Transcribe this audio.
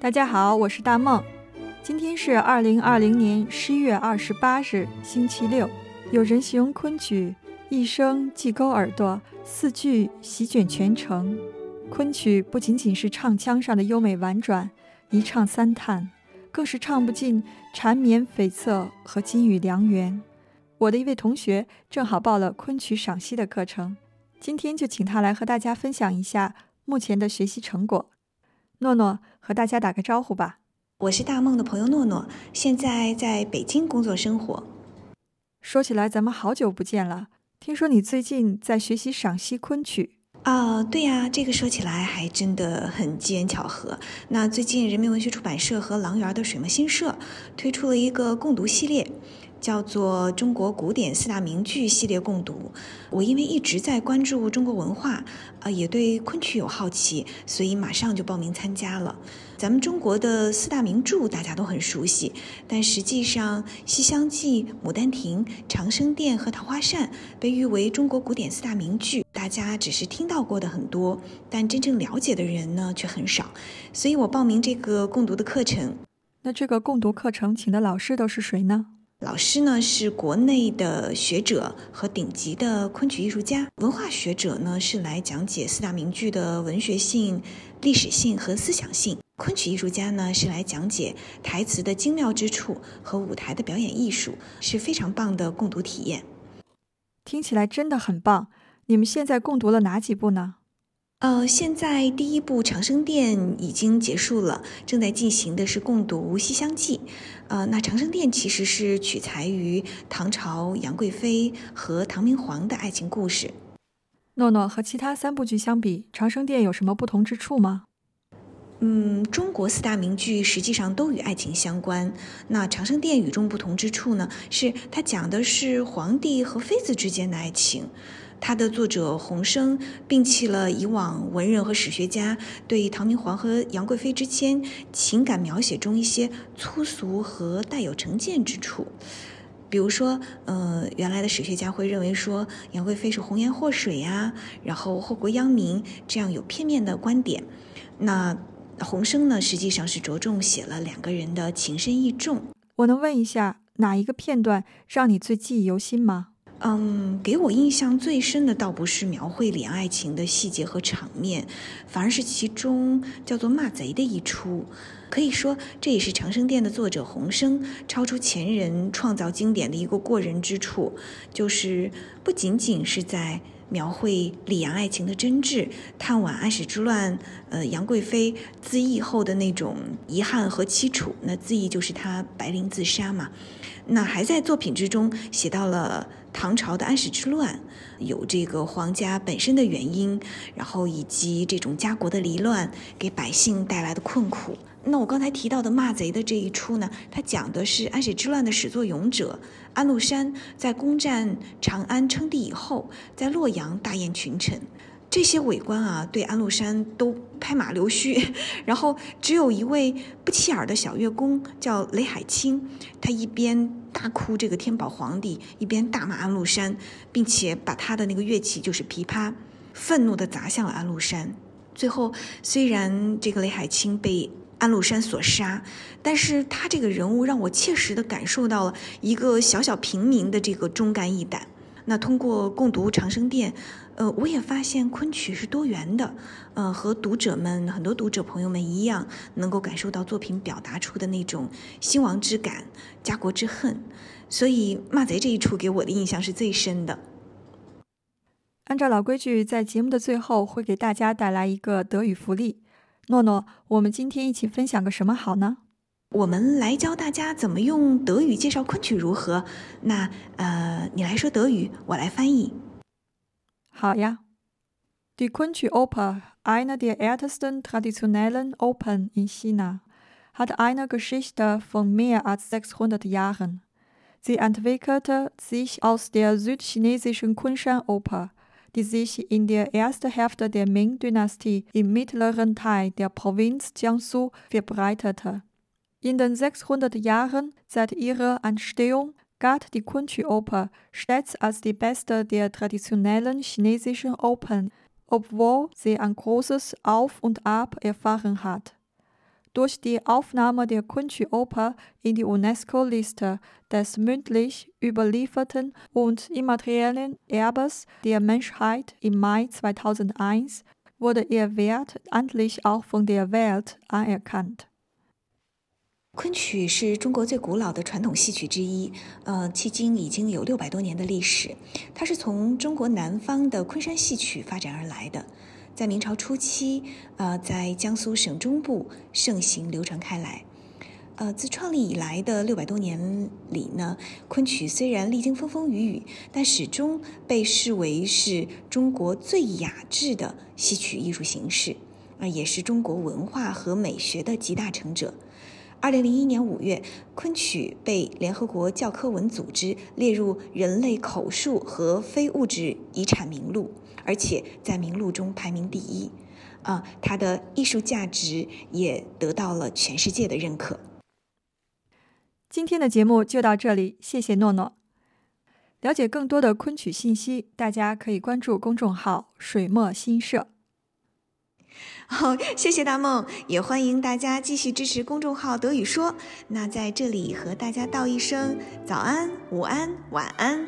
大家好，我是大梦。今天是二零二零年十一月二十八日，星期六。有人形容昆曲一声即勾耳朵，四句席卷全城。昆曲不仅仅是唱腔上的优美婉转，一唱三叹，更是唱不尽缠绵悱恻和金玉良缘。我的一位同学正好报了昆曲赏析的课程，今天就请他来和大家分享一下目前的学习成果。诺诺和大家打个招呼吧。我是大梦的朋友诺诺，现在在北京工作生活。说起来，咱们好久不见了。听说你最近在学习赏析昆曲啊？对呀，这个说起来还真的很机缘巧合。那最近人民文学出版社和郎园的水墨新社推出了一个共读系列。叫做中国古典四大名剧系列共读。我因为一直在关注中国文化，呃，也对昆曲有好奇，所以马上就报名参加了。咱们中国的四大名著大家都很熟悉，但实际上《西厢记》《牡丹亭》《长生殿》和《桃花扇》被誉为中国古典四大名剧，大家只是听到过的很多，但真正了解的人呢却很少。所以我报名这个共读的课程。那这个共读课程请的老师都是谁呢？老师呢是国内的学者和顶级的昆曲艺术家，文化学者呢是来讲解四大名剧的文学性、历史性和思想性，昆曲艺术家呢是来讲解台词的精妙之处和舞台的表演艺术，是非常棒的共读体验。听起来真的很棒！你们现在共读了哪几部呢？呃，现在第一部《长生殿》已经结束了，正在进行的是共读《西厢记》。呃，那《长生殿》其实是取材于唐朝杨贵妃和唐明皇的爱情故事。诺诺和其他三部剧相比，《长生殿》有什么不同之处吗？嗯，中国四大名剧实际上都与爱情相关。那《长生殿》与众不同之处呢，是它讲的是皇帝和妃子之间的爱情。它的作者洪升摒弃了以往文人和史学家对唐明皇和杨贵妃之间情感描写中一些粗俗和带有成见之处，比如说，呃，原来的史学家会认为说杨贵妃是红颜祸水呀，然后祸国殃民，这样有片面的观点。那洪升呢，实际上是着重写了两个人的情深意重。我能问一下，哪一个片段让你最记忆犹新吗？嗯，给我印象最深的倒不是描绘两岸爱情的细节和场面，反而是其中叫做骂贼的一出。可以说，这也是《长生殿》的作者洪升超出前人创造经典的一个过人之处，就是不仅仅是在描绘李杨爱情的真挚，探晚安史之乱，呃，杨贵妃自缢后的那种遗憾和凄楚。那自缢就是她白绫自杀嘛。那还在作品之中写到了。唐朝的安史之乱，有这个皇家本身的原因，然后以及这种家国的离乱给百姓带来的困苦。那我刚才提到的骂贼的这一出呢，它讲的是安史之乱的始作俑者安禄山在攻占长安称帝以后，在洛阳大宴群臣。这些伪官啊，对安禄山都拍马溜须，然后只有一位不起眼的小乐工叫雷海清，他一边大哭这个天宝皇帝，一边大骂安禄山，并且把他的那个乐器就是琵琶，愤怒地砸向了安禄山。最后，虽然这个雷海清被安禄山所杀，但是他这个人物让我切实地感受到了一个小小平民的这个忠肝义胆。那通过共读《长生殿》，呃，我也发现昆曲是多元的，呃，和读者们很多读者朋友们一样，能够感受到作品表达出的那种兴亡之感、家国之恨。所以骂贼这一出给我的印象是最深的。按照老规矩，在节目的最后会给大家带来一个德语福利。诺诺，我们今天一起分享个什么好呢？我们来教大家怎么用德语介绍昆曲，如何？那呃，你来说德语，我来翻译。好呀。Die Kunsthofer, eine der ältesten traditionellen Opern in China, hat eine Geschichte von mehr als 600 Jahren. Sie entwickelte sich aus der südchinesischen Kunshan-Oper, die sich in der ersten Hälfte der Ming-Dynastie im mittleren Teil der Provinz Jiangsu verbreitete. In den 600 Jahren seit ihrer Entstehung galt die Kunchi-Oper stets als die beste der traditionellen chinesischen Opern, obwohl sie ein großes Auf und Ab erfahren hat durch die Aufnahme der Kunstschüoper in die UNESCO-Liste des mündlich überlieferten und immateriellen Erbes der Menschheit im Mai 2001 wurde ihr Wert endlich auch von der Welt anerkannt. 昆曲是中国最古老的传统戏曲之一，呃，迄今已经有六百多年的历史。它是从中国南方的昆山戏曲发展而来的， 在明朝初期，呃，在江苏省中部盛行流传开来。呃，自创立以来的六百多年里呢，昆曲虽然历经风风雨雨，但始终被视为是中国最雅致的戏曲艺术形式，啊，也是中国文化和美学的集大成者。二零零一年五月，昆曲被联合国教科文组织列入人类口述和非物质遗产名录，而且在名录中排名第一。啊，它的艺术价值也得到了全世界的认可。今天的节目就到这里，谢谢诺诺。了解更多的昆曲信息，大家可以关注公众号“水墨新社”。好谢谢大梦也欢迎大家继续支持公众号德语说。那在这里和大家道一声早安午安晚安。